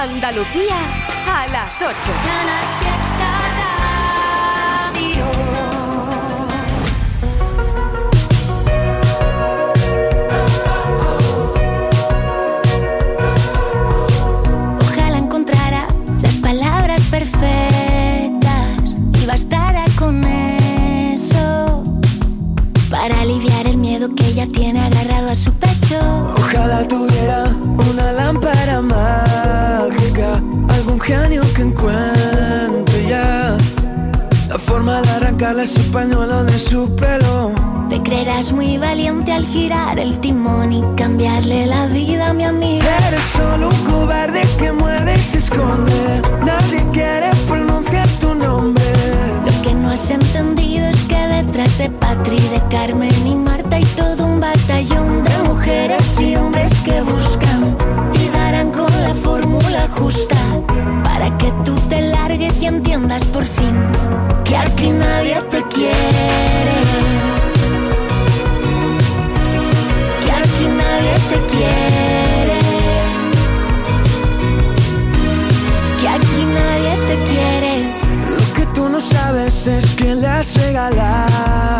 Andalucía a las 8. Ojalá encontrara las palabras perfectas y bastara con eso para aliviar el miedo que ella tiene agarrado a su pecho. Ojalá tuviera una lámpara algún genio que encuentre ya la forma de arrancarle ese pañuelo de su pelo. Te creerás muy valiente al girar el timón y cambiarle la vida a mi amiga. Eres solo un cobarde que muerde y se esconde. Nadie quiere pronunciar tu nombre. Lo que no has entendido es que detrás de Patri, de Carmen y Marta y todo un batallón de mujeres y hombres que buscan la fórmula justa para que tú te largues y entiendas por fin que aquí nadie te quiere. Que aquí nadie te quiere. Que aquí nadie te quiere. Lo que tú no sabes es que le has regalado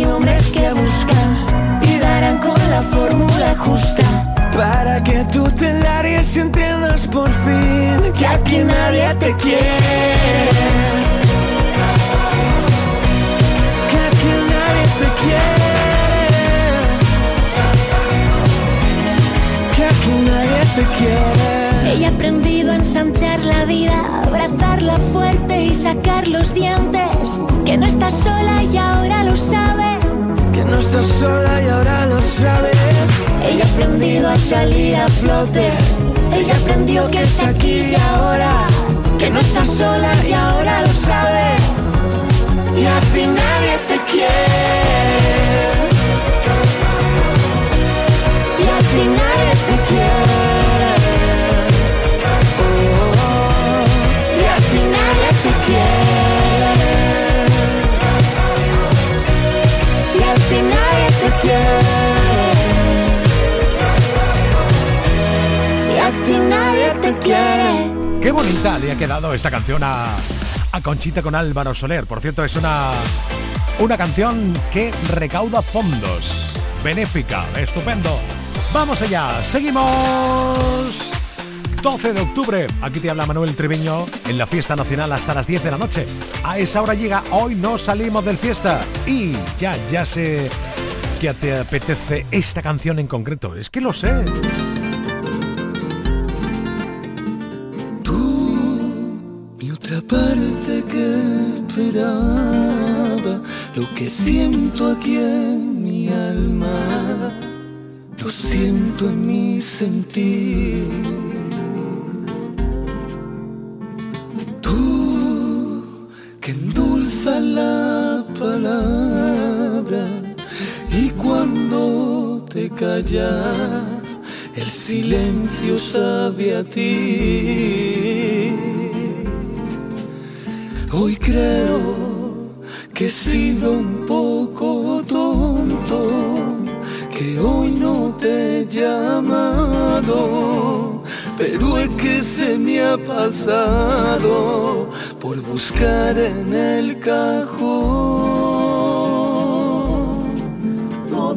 y hombres que buscan y darán con la fórmula justa. Para que tú te largues y entiendas por fin que aquí nadie te quiere. Que aquí nadie te quiere. Que aquí nadie te quiere. Ella ha aprendido a ensanchar la vida, abrazarla fuerte y sacar los dientes. Que no estás sola y ahora lo sabe. No estás sola y ahora lo sabes. Ella ha aprendido a salir a flote. Ella aprendió que es aquí y ahora. Que no está sola y ahora lo sabe. Y a ti le ha quedado esta canción a, a Conchita con Álvaro Soler. Por cierto, es una, una canción que recauda fondos. Benéfica, estupendo. Vamos allá, seguimos. 12 de octubre, aquí te habla Manuel Treviño en la fiesta nacional hasta las 10 de la noche. A esa hora llega, hoy no salimos del fiesta. Y ya, ya sé que te apetece esta canción en concreto. Es que lo sé. Lo que siento aquí en mi alma, lo siento en mi sentir. Tú que endulzas la palabra y cuando te callas, el silencio sabe a ti. Hoy creo que he sido un poco tonto, que hoy no te he llamado, pero es que se me ha pasado por buscar en el cajón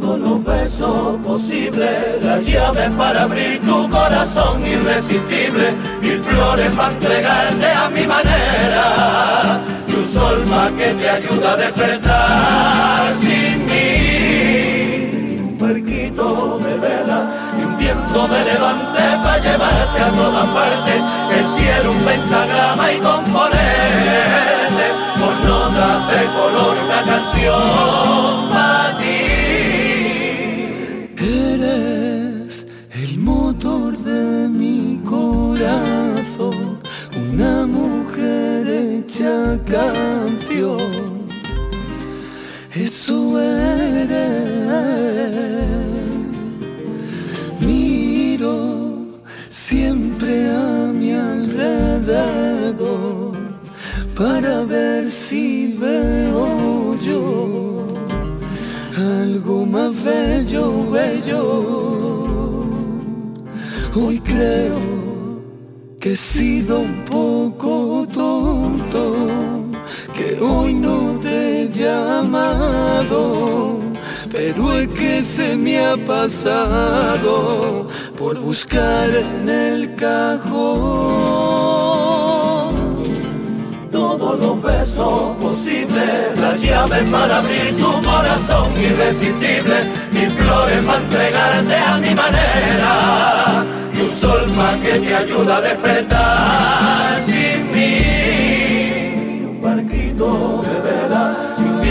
todos los besos posibles, las llaves para abrir tu corazón irresistible, mil flores para entregarte a mi manera, tu sol pa' que te ayuda a despertar sin mí, un barquito de vela y un viento de levante para llevarte a todas partes, el cielo un pentagrama y componerte, no notas de color una canción canción. Eso eres. Miro siempre a mi alrededor para ver si veo yo algo más bello, bello. Hoy creo que he sido un poco que hoy no te he llamado, pero es que se me ha pasado por buscar en el cajón todos los besos posibles, las llaves para abrir tu corazón irresistible, mil flores para entregarte a mi manera, y un sol más que te ayuda a despertar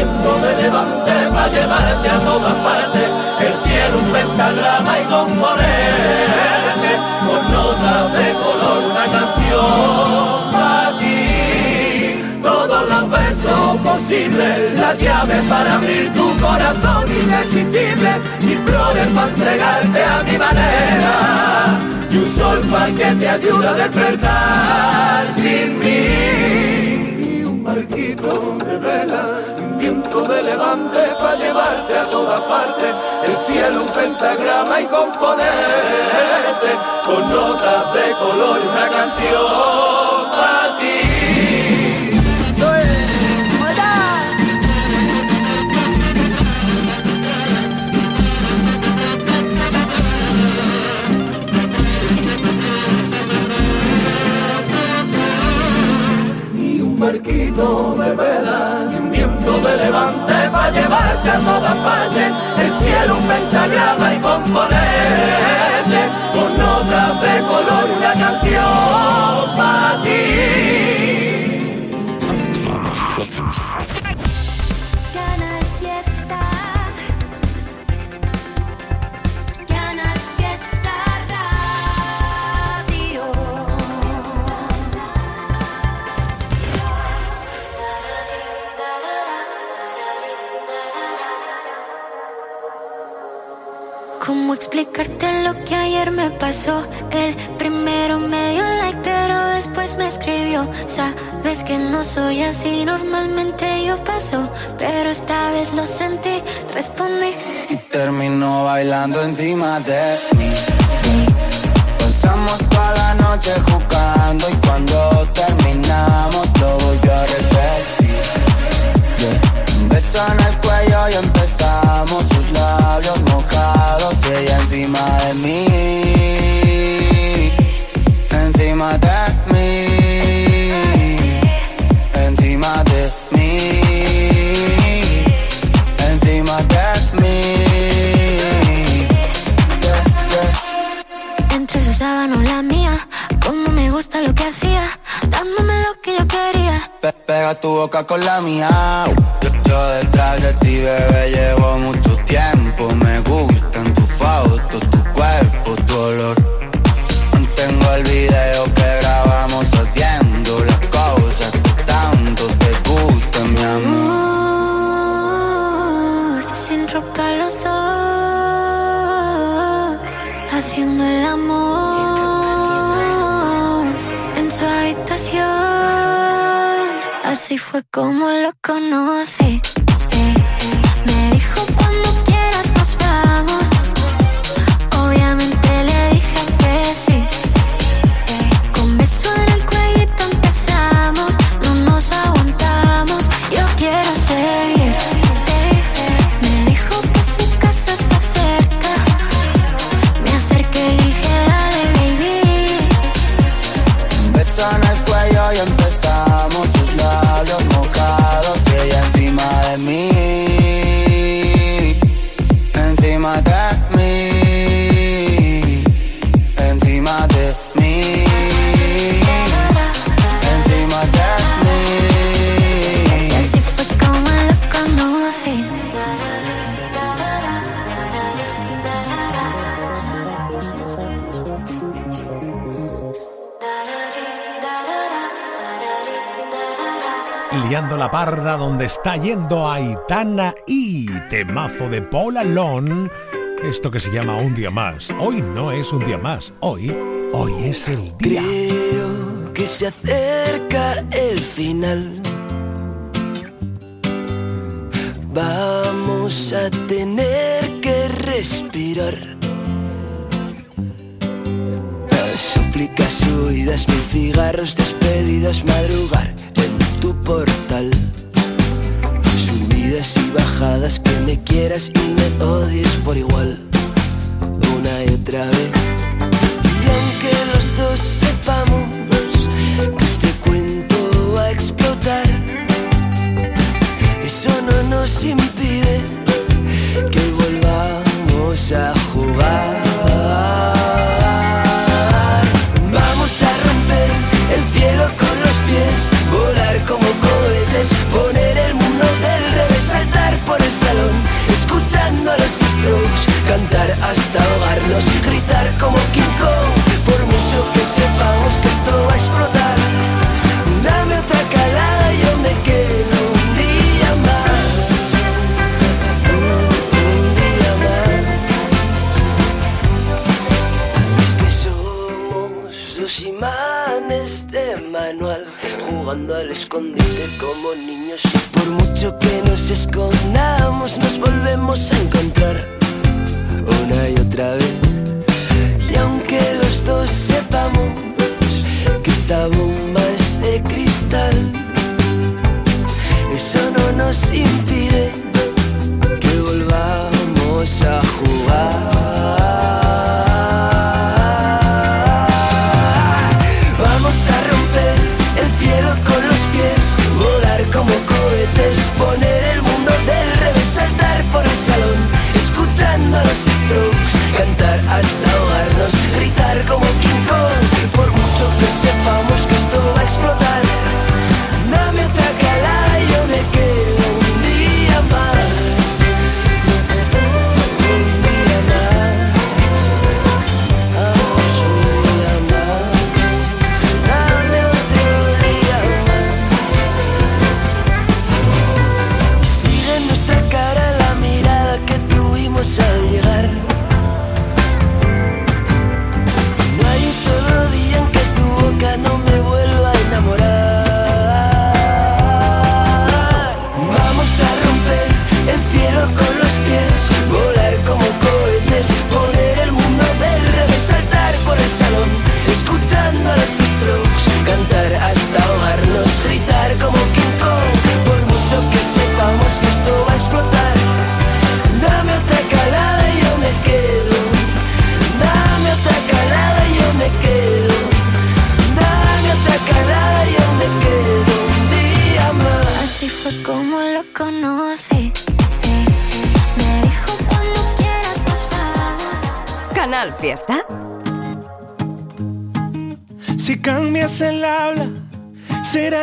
viento de levante para llevarte a todas partes, el cielo un pentagrama y componerte con notas de color una canción para ti. Todos los besos posibles, las llaves para abrir tu corazón irresistible, y flores para entregarte a mi manera, y un sol para que te ayude a despertar sin mí, barquito de vela, un viento de levante para llevarte a todas partes, el cielo un pentagrama y componerte con notas de color una canción para ti. Barquito de vela y un viento de levante para llevarte a todas partes el cielo un pentagrama y componerte con notas de color una canción para ti me pasó? El primero me dio like, pero después me escribió. Sabes que no soy así, normalmente yo paso, pero esta vez lo sentí, respondí. y terminó bailando encima de mí. Pasamos toda la noche jugando y cuando terminamos lo volvió a repetir. Beso en el cuello y empezamos sus labios mojados ella encima de mí. Encima de mí. Pega tu boca con la mía. Yo, detrás de ti, bebé, llevo mucho tiempo. Me gustan tus fotos, tu cuerpo, tu olor. Como lo conocí. Está yendo Aitana y temazo de Paul Alon. Esto que se llama un día más. Hoy no es un día más. Hoy, hoy es el día. Creo que se acerca el final. Vamos a tener que respirar. Súplicas huidas, mil cigarros despedidas, madrugar en tu portal. Que me quieras y me odies por igual, una y otra vez. Y aunque los dos sepamos que este cuento va a explotar, eso no nos impide que volvamos a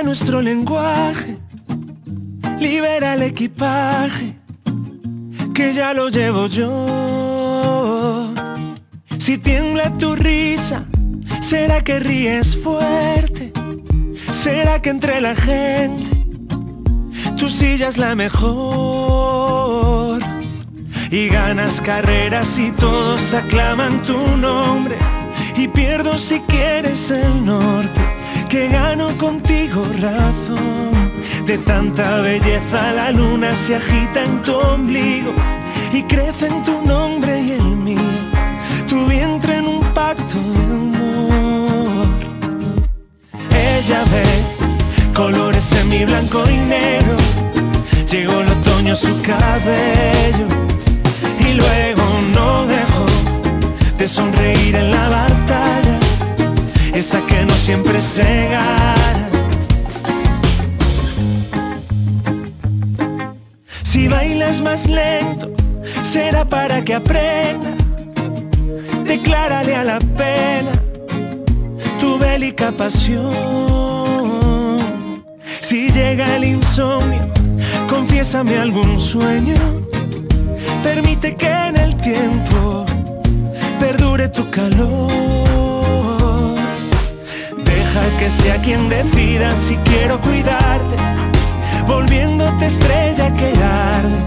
nuestro lenguaje. Libera el equipaje, que ya lo llevo yo. Si tiembla tu risa, será que ríes fuerte. Será que entre la gente tu silla es la mejor. Y ganas carreras y todos aclaman tu nombre. Y pierdo si quieres el norte, que gano contigo razón. De tanta belleza la luna se agita en tu ombligo y crece en tu nombre y el mío. Tu vientre en un pacto de amor. Ella ve colores en mi blanco y negro. Llegó el otoño su cabello y luego no dejó de sonreír en la batalla, esa que no siempre se gana. Si bailas más lento, será para que aprenda. Declárale a la pena tu bélica pasión. Si llega el insomnio, confiésame algún sueño. Permite que en el tiempo perdure tu calor que sea quien decida si quiero cuidarte, volviéndote estrella que arde,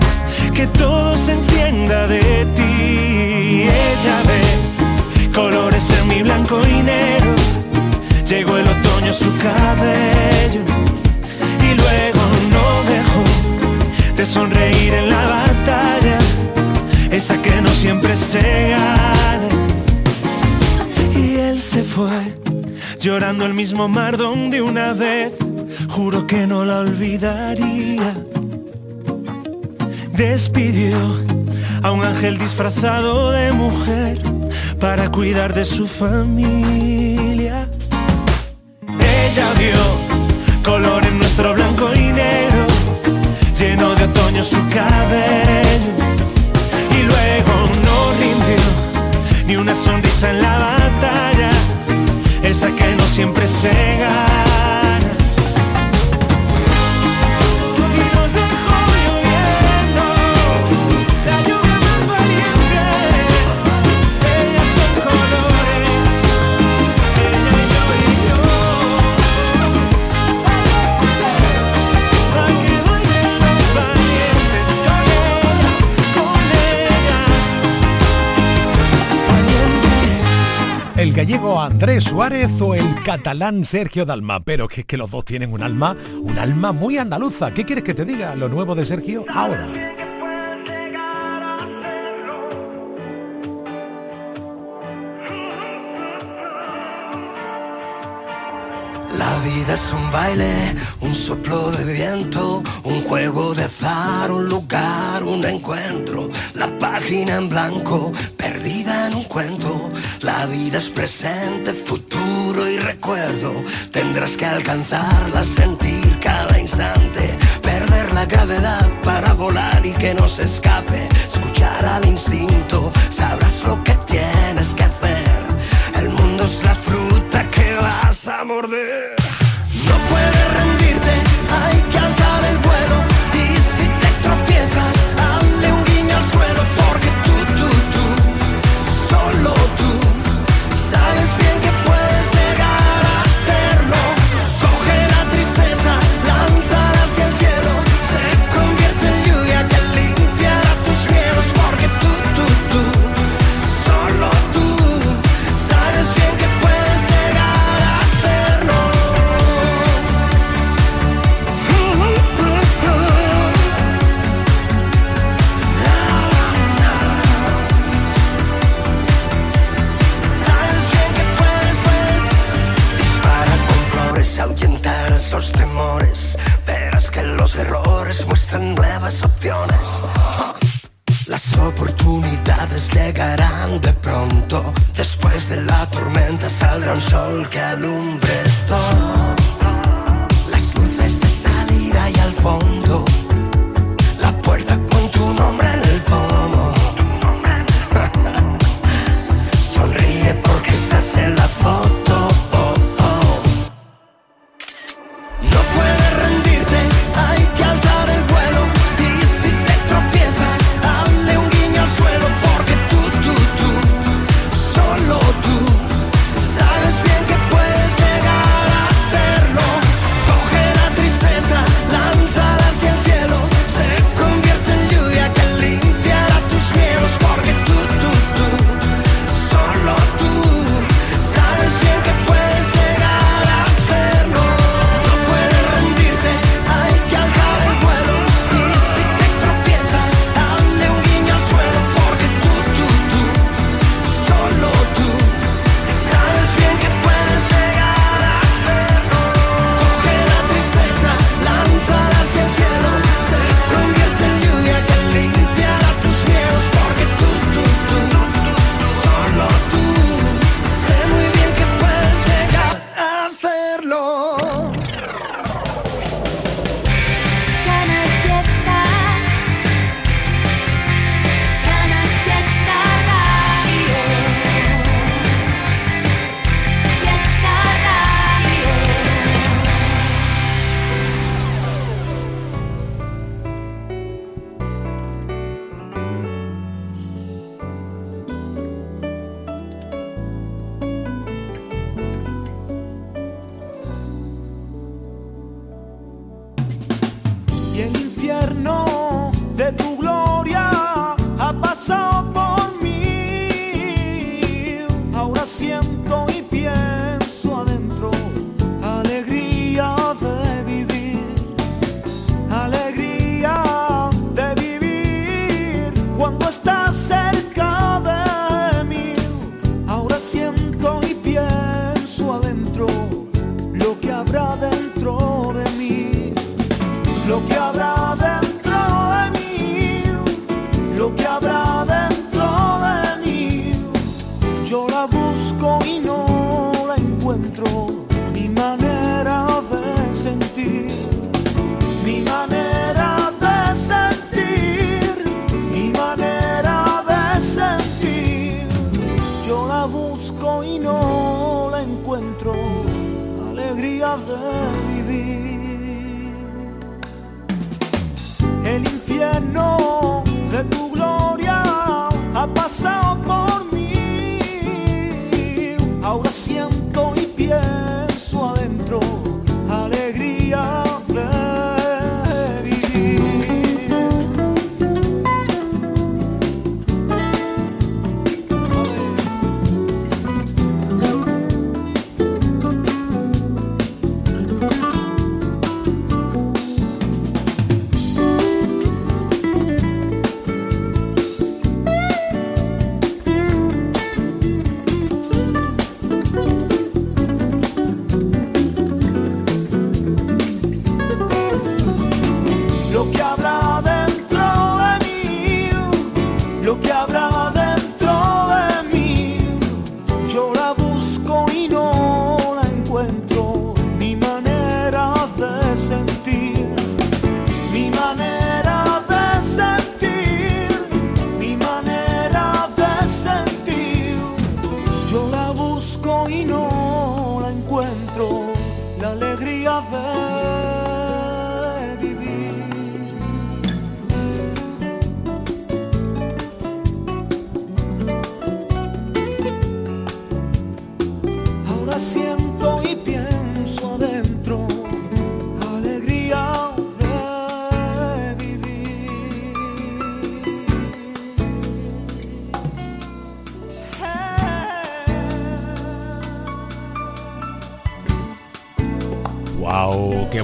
que todo se entienda de ti. Ella ve colores en mi blanco y negro, llegó el otoño a su cabello y luego no dejó de sonreír en la batalla, esa que no siempre se gana. Y él se fue llorando el mismo mar donde una vez juro que no la olvidaría despidió a un ángel disfrazado de mujer para cuidar de su familia. Ella vio color en nuestro blanco y negro, lleno de otoño su cabello. Y luego no rindió ni una sonrisa en la batalla, siempre se. El gallego Andrés Suárez o el catalán Sergio Dalma, pero que, que los dos tienen un alma, un alma muy andaluza. ¿Qué quieres que te diga? Lo nuevo de Sergio ahora. La vida es un baile, un soplo de viento, un juego de azar, un lugar, un encuentro. La página en blanco, cuento. La vida es presente, futuro y recuerdo. Tendrás que alcanzarla, sentir cada instante. Perder la gravedad para volar y que no se escape. Escuchar al instinto, sabrás lo que tienes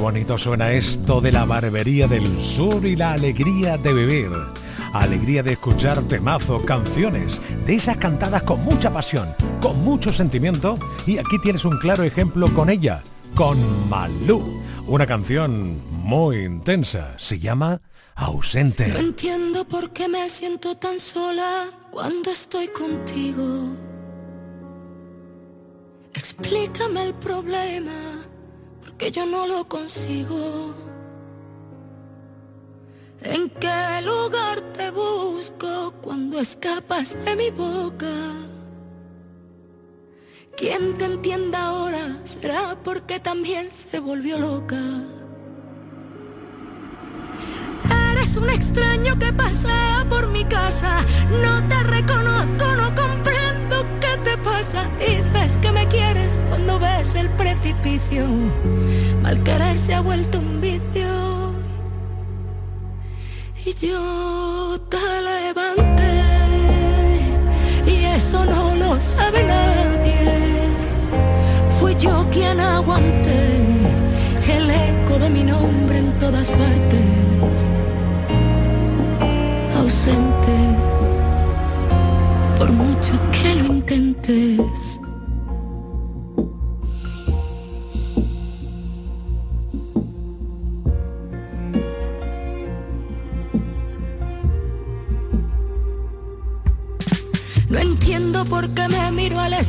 bonito suena esto de la barbería del sur y la alegría de vivir! Alegría de escuchar temazos, canciones, de esas cantadas con mucha pasión, con mucho sentimiento. Y aquí tienes un claro ejemplo con ella, con Malú. Una canción muy intensa. Se llama Ausente. No entiendo por qué me siento tan sola cuando estoy contigo. Explícame el problema que yo no lo consigo. ¿En qué lugar te busco cuando escapas de mi boca? Quien te entienda ahora será porque también se volvió loca. Eres un extraño que pasa por mi casa, no te reconozco, no comprendo qué te pasa. Dices que me quieres cuando ves el precipicio al querer se ha vuelto un vicio. Y yo te levanté y eso no lo sabe nadie. Fui yo quien aguanté el eco de mi nombre en todas partes. Ausente, por mucho que lo intentes.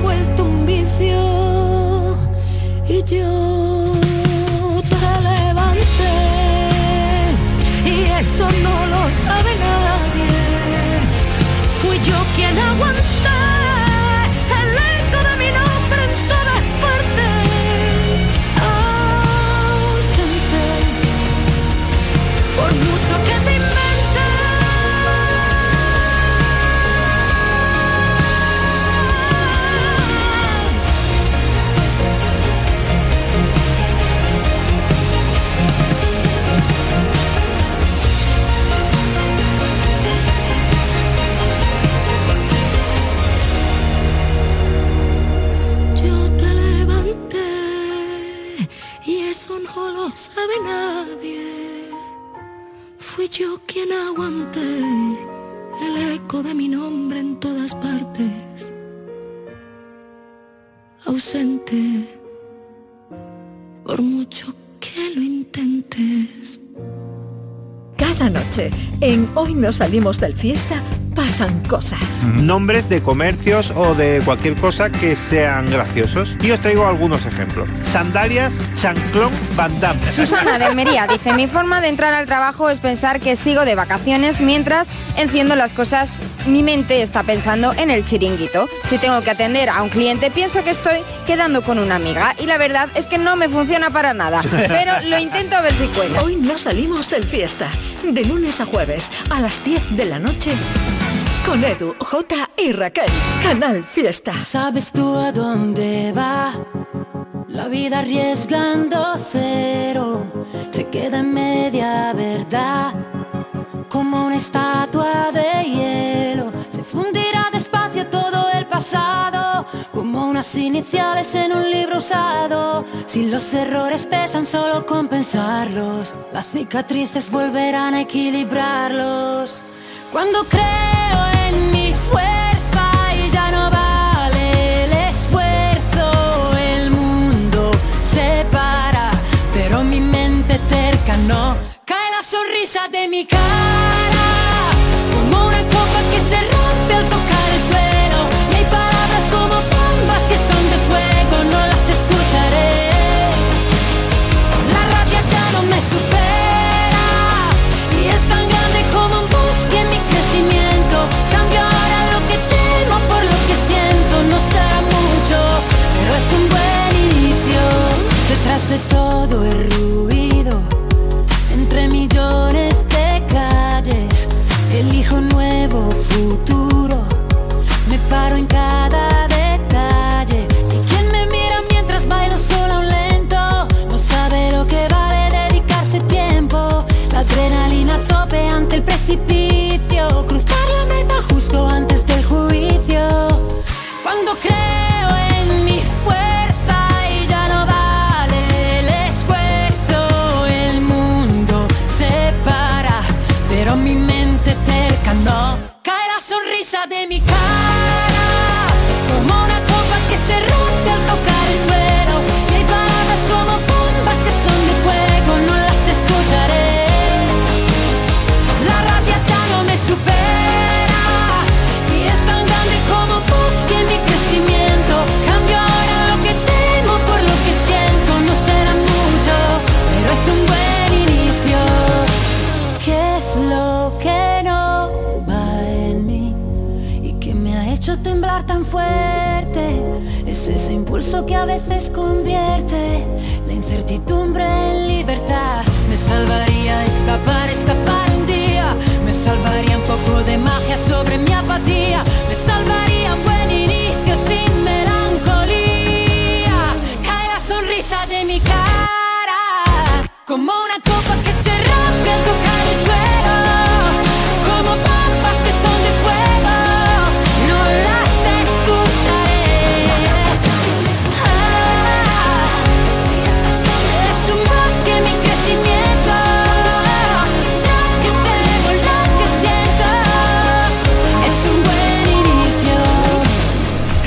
Vuelto un vicio. Y yo Ausente, por mucho que lo intentes. Cada noche, en Hoy nos salimos del fiesta, pasan cosas. Nombres de comercios o de cualquier cosa que sean graciosos. Y os traigo algunos ejemplos. Sandalias Chanclón Van Damme. Susana de Almería dice, mi forma de entrar al trabajo es pensar que sigo de vacaciones mientras enciendo las cosas. Mi mente está pensando en el chiringuito. Si tengo que atender a un cliente, pienso que estoy quedando con una amiga. Y la verdad es que no me funciona para nada. Pero lo intento a ver si cuela. Hoy no salimos del fiesta. De lunes a jueves, a las 10 de la noche con Edu, J y Raquel. Canal Fiesta. ¿Sabes tú a dónde va? La vida arriesgando cero. Se queda en media verdad. Como una estatua de hielo. Se fundirá despacio todo el pasado. Como unas iniciales en un libro usado. Si los errores pesan solo compensarlos. Las cicatrices volverán a equilibrarlos. Cuando creo en mi fuerza cae la sonrisa de mi cara, como una copa que se rompe al tocar el suelo. Y hay palabras como bombas que son de fuego, no las escucharé. La rabia ya no me supera y es tan grande como un bosque en mi crecimiento. Cambio ahora lo que temo por lo que siento, no será mucho, pero es un buen inicio. Detrás de todo el ruido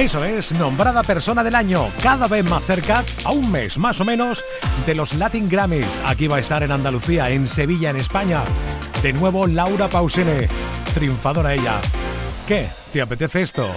Eso es, nombrada persona del año, cada vez más cerca, a un mes más o menos, de los Latin Grammys. Aquí va a estar en Andalucía, en Sevilla, en España. De nuevo, Laura Pausini, triunfadora ella. ¿Qué? ¿Te apetece esto?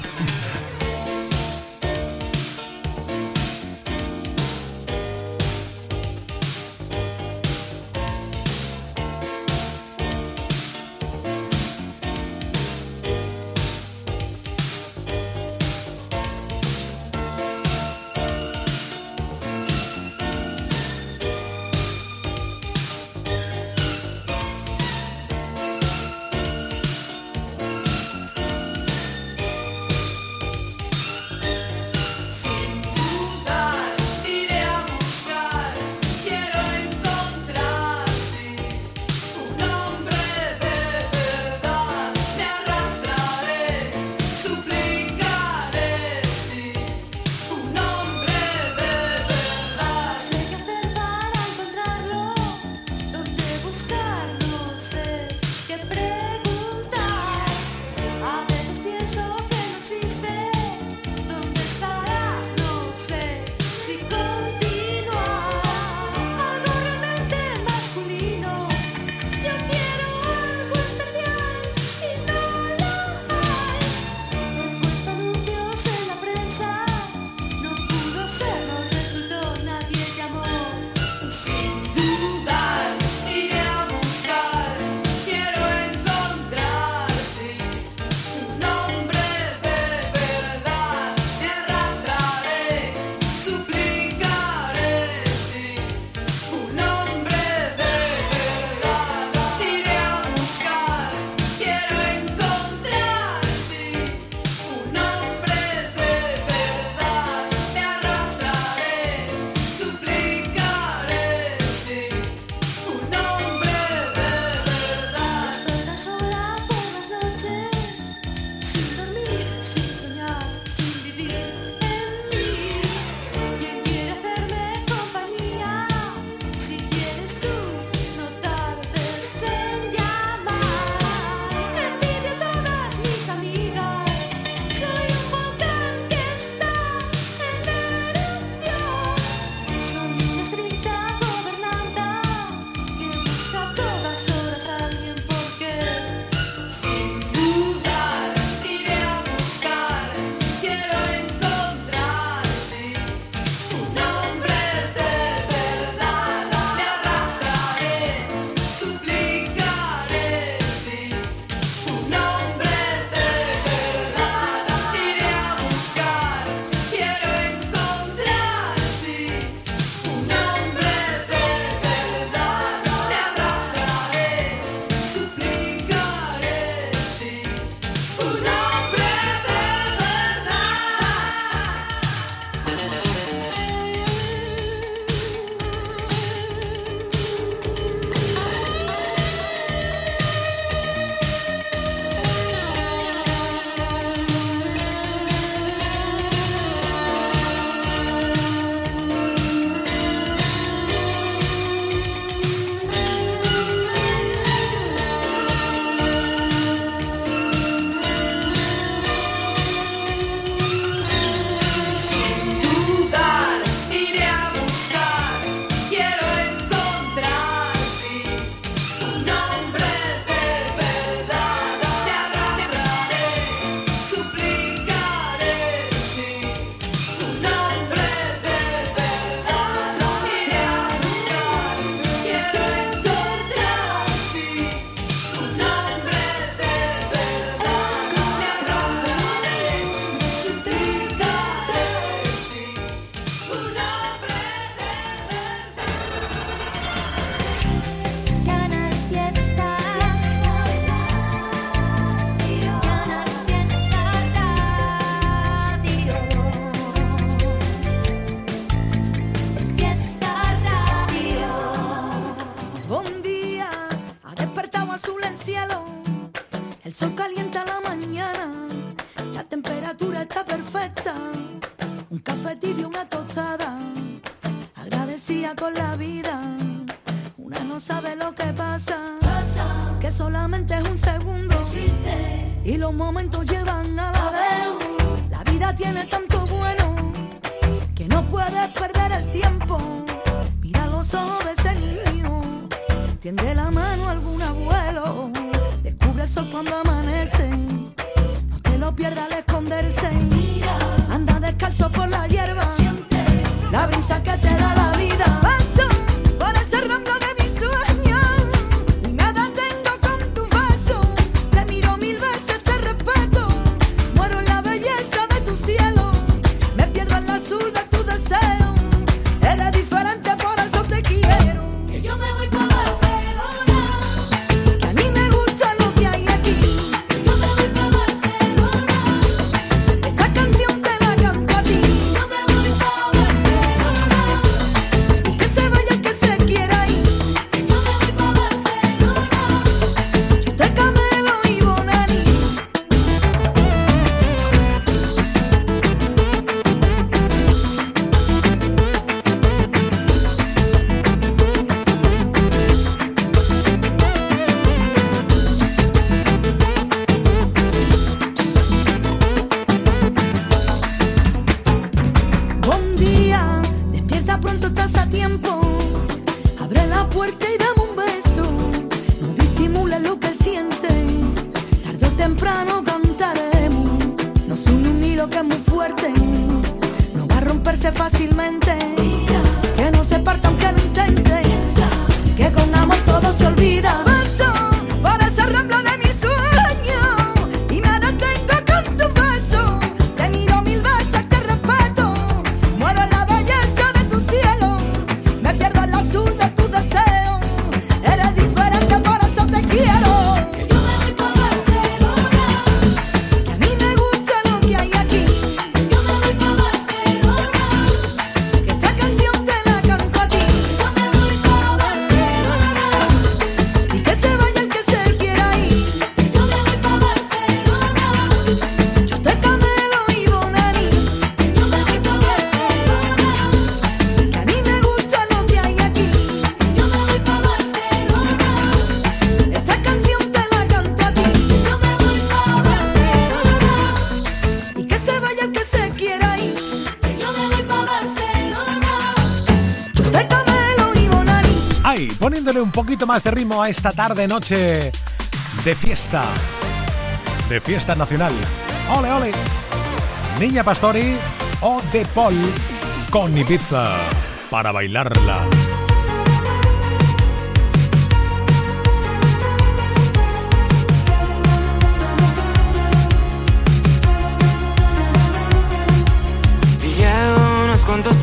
Poniéndole un poquito más de ritmo a esta tarde noche de fiesta. De fiesta nacional. Ole, ole. Niña Pastori o De Paul con Ibiza para bailarla.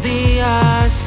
Días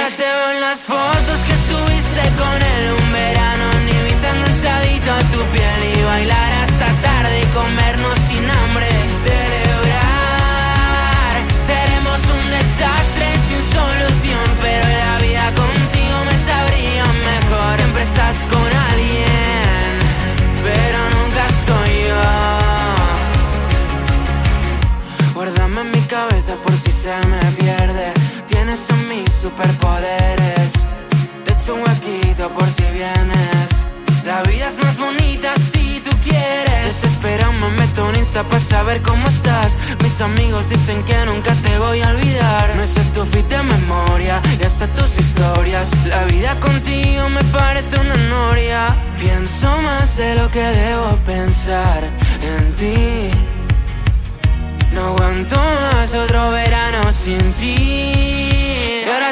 Te veo en las fotos que estuviste con él un verano. Ni Ibiza enganchadito a tu piel y bailar hasta tarde y comernos sin hambre. Celebrar. Seremos un desastre sin solución, pero la vida contigo me sabría mejor. Siempre estás con alguien, pero nunca soy yo. Guárdame en mi cabeza por si se me pierde. Tienes en mí superpoderes. Te echo un huequito por si vienes. La vida es más bonita si tú quieres. Desesperado me meto en Insta para saber cómo estás. Mis amigos dicen que nunca te voy a olvidar. No sé tu fit de memoria y hasta tus historias. La vida contigo me parece una noria. Pienso más de lo que debo pensar en ti. No aguanto más otro verano sin ti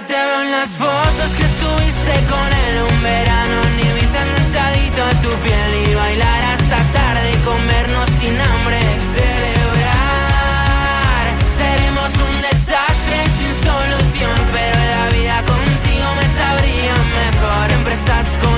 te veo en las fotos que estuviste con él un verano en Ibiza ensadito a tu piel y bailar hasta tarde y comernos sin hambre. Celebrar, seremos un desastre sin solución, pero la vida contigo me sabría mejor. Siempre estás con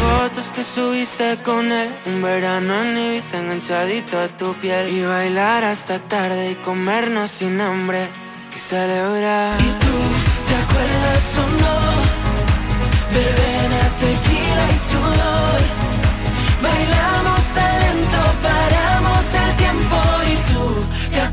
fotos que subiste con él. Un verano en Ibiza enganchadito a tu piel. Y bailar hasta tarde y comernos sin hambre. Y celebrar. ¿Y tú te acuerdas o no? Verbena, tequila y sudor. Bailamos talento, paramos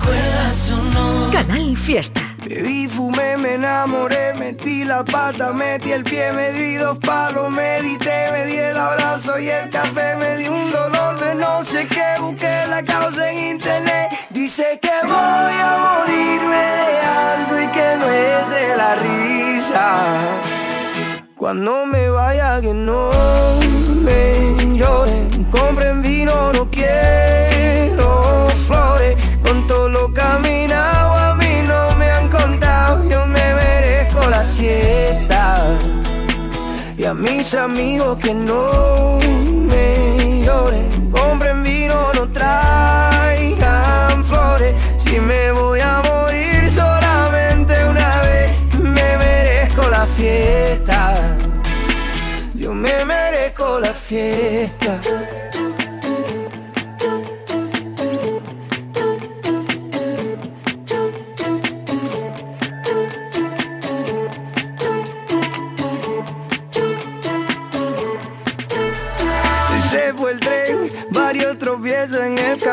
acuerdas o no? Canal Fiesta Bebí, fumé, me enamoré, metí la pata, metí el pie, me di dos palos, medité, me di el abrazo y el café, me di un dolor de no sé qué, busqué la causa en internet. Dice que voy a morirme de algo y que no es de la risa. Cuando me vaya que no me lloren, compren vino, no a mí no me han contado, yo me merezco la siesta. Y a mis amigos que no me lloren, compren vino, no traigan flores, si me voy a morir solamente una vez, me merezco la fiesta. Yo me merezco la fiesta.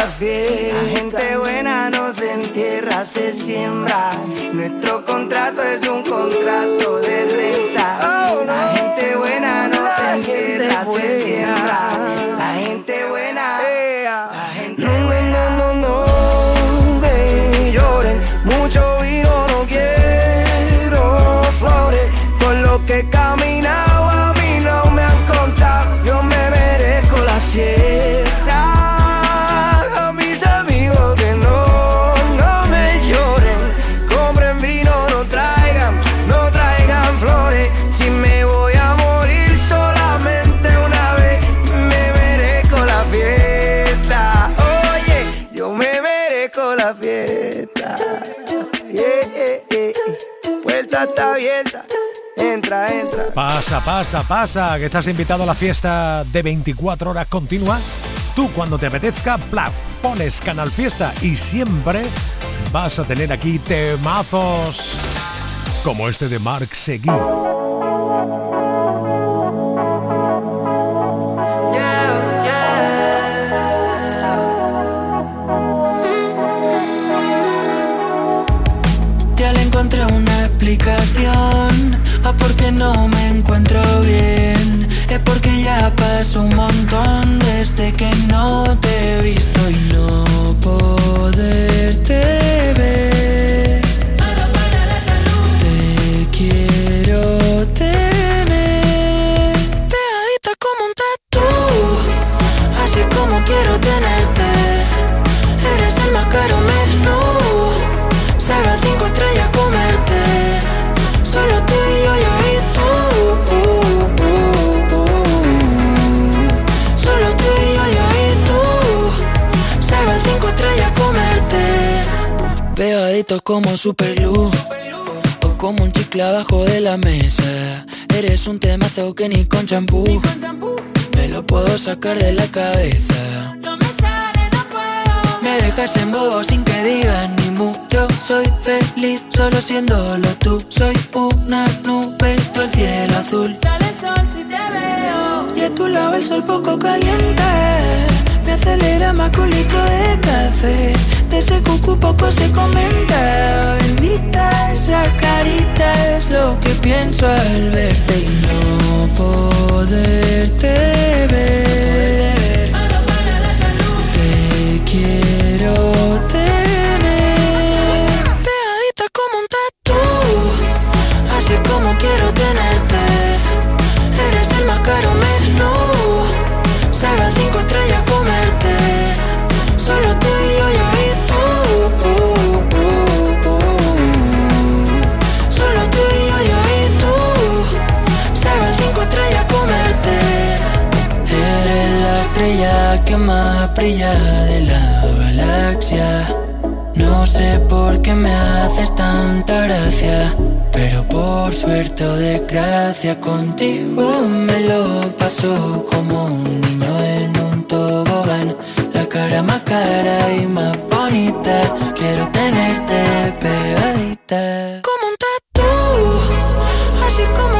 la fiesta. La gente buena no se entierra, se siembra. Nuestro contrato es un contrato de renta. La gente buena no se entierra, se siembra. La gente buena, la gente buena. No, no, no, me lloren. Mucho Pasa, pasa, pasa, que estás invitado a la fiesta de 24 horas continua. Tú cuando te apetezca, plaf, pones Canal Fiesta y siempre vas a tener aquí temazos como este de Mark Seguí. Ya le encontré una explicación a por qué no me encuentro bien. Es porque ya pasó un montón desde que no te he visto y no poderte pegaditos como superglue o como un chicle abajo de la mesa. Eres un temazo que ni con champú me lo puedo sacar de la cabeza. Me dejas en bobo sin que digan ni mu. Yo soy feliz solo siéndolo tú. Soy una nube, tú el cielo azul. Sale el sol si te veo. Y a tu lado el sol poco caliente. Me acelera más que un litro de café. De ese cucu poco se comenta. Bendita esa carita es lo que pienso al verte y no poderte ver. Te quiero tener pegadita como un tatu, así como quiero que más brilla de la galaxia. No sé por qué me haces tanta gracia, pero por suerte o desgracia contigo me lo paso como un niño en un tobogán. La cara más cara y más bonita, quiero tenerte pegadita. Como un tatu, así como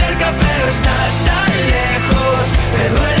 pero estás tan lejos. Me duele,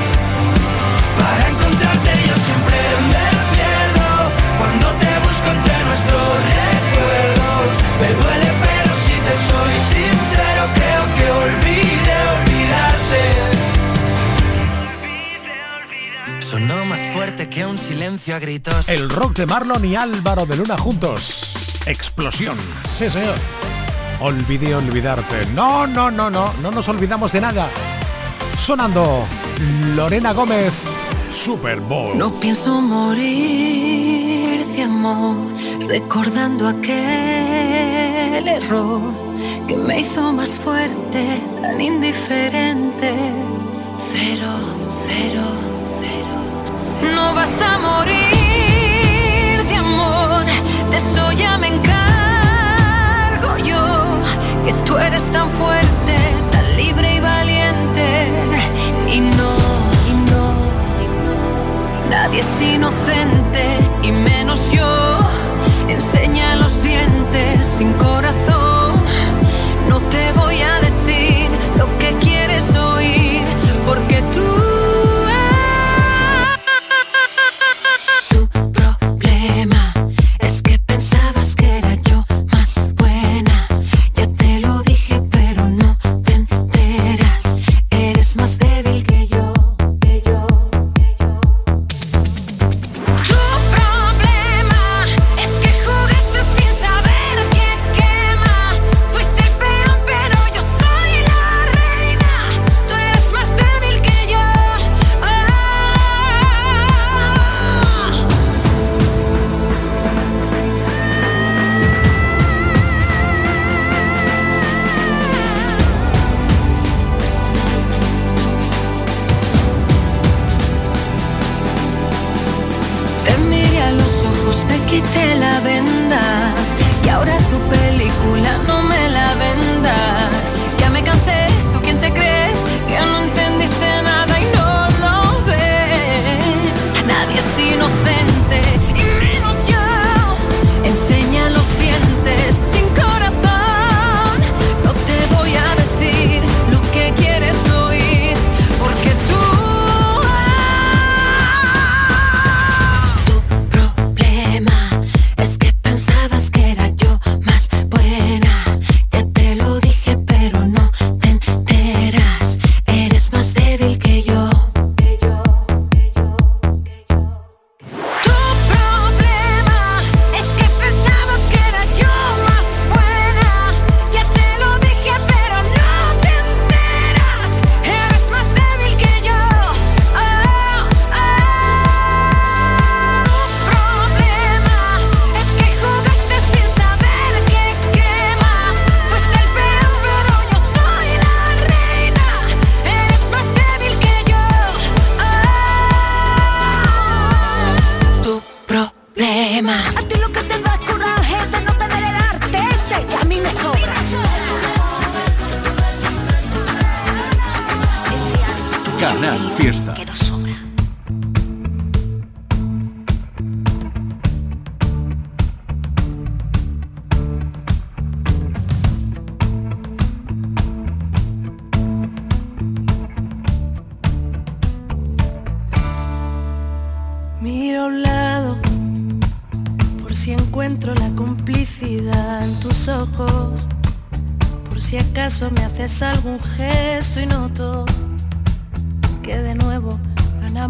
Me duele, pero si te soy sincero, creo que olvide olvidarte. Sonó más fuerte que un silencio a gritos. El rock de Marlon y Álvaro de Luna juntos. Explosión. Sí, señor. Olvidé olvidarte. No, no, no, no. No nos olvidamos de nada. Sonando Lorena Gómez. Super Bowl. No pienso morir de amor, recordando aquel error que me hizo más fuerte, tan indiferente. Cero, cero, cero. No vas a morir de amor, de eso ya me encargo yo, que tú eres tan fuerte, tan libre y valiente. Y no, y no, Nadie es inocente y menos yo. Enseña los dientes sin corazón. Te voy la venda. Y ahora tu película no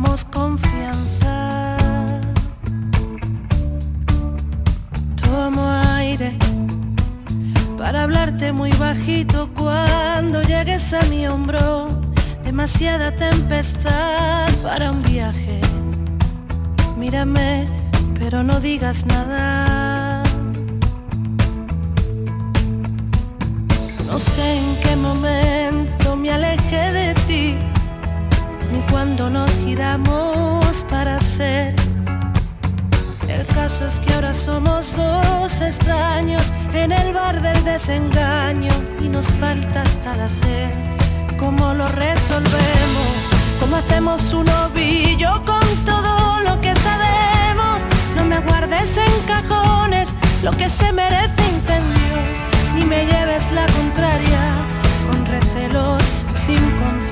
ganamos confianza. Tomo aire para hablarte muy bajito cuando llegues a mi hombro. Demasiada tempestad para un viaje. Mírame, pero no digas nada. No sé en qué momento me alejé de ti, ni cuando nos giramos para ser. El caso es que ahora somos dos extraños en el bar del desengaño y nos falta hasta la sed. ¿Cómo lo resolvemos? ¿Cómo hacemos un ovillo con todo lo que sabemos? No me guardes en cajones lo que se merece incendios, ni me lleves la contraria con recelos sin conciencia.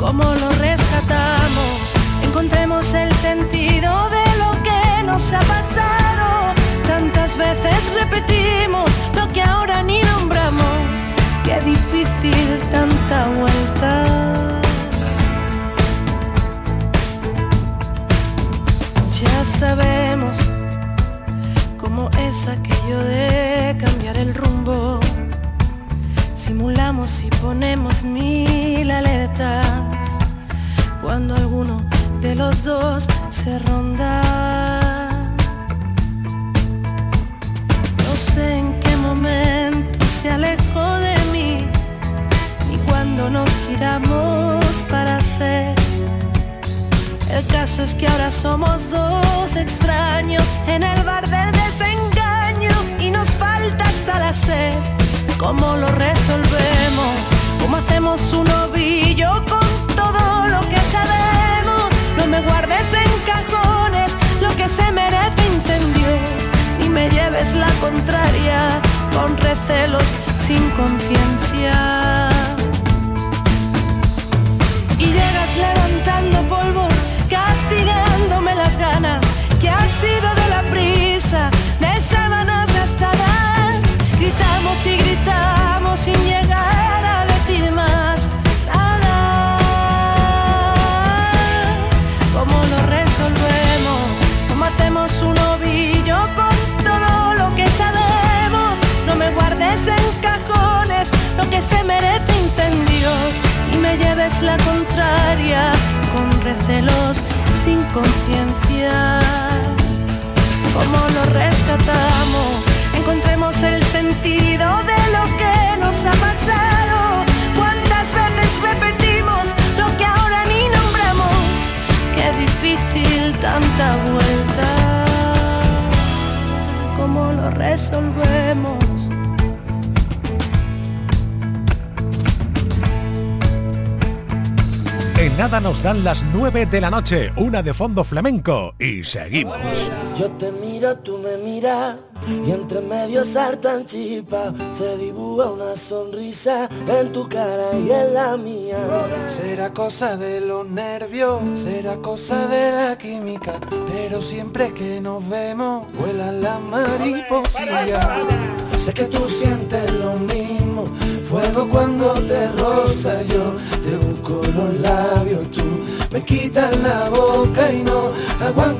¿Cómo lo rescatamos? Encontremos el sentido de lo que nos ha pasado. Tantas veces repetimos lo que ahora ni nombramos. Qué difícil tanta vuelta. Ya sabemos cómo es aquello de cambiar el rumbo. Simulamos y ponemos mil alertas cuando alguno de los dos se ronda. No sé en qué momento se alejó de mí, ni cuando nos giramos para ser. El caso es que ahora somos dos extraños contraria con recelos sin conciencia. Y llegas levantando polvo, castigándome las ganas que ha sido de me lleves la contraria con recelos sin conciencia. ¿Cómo lo rescatamos? Encontremos el sentido de lo que nos ha pasado. ¿Cuántas veces repetimos lo que ahora ni nombramos? Qué difícil tanta vuelta. ¿Cómo lo resolvemos? Nada nos dan las 9 de la noche, una de fondo flamenco y seguimos. Yo te miro, tú me miras y entre medio saltan chispas. Se dibuja una sonrisa en tu cara y en la mía. Será cosa de los nervios, será cosa de la química, pero siempre que nos vemos vuelan las mariposillas. Sé que tú sientes lo mismo, fuego cuando te roza yo, busco los labios, tú me quitas la boca y no aguanto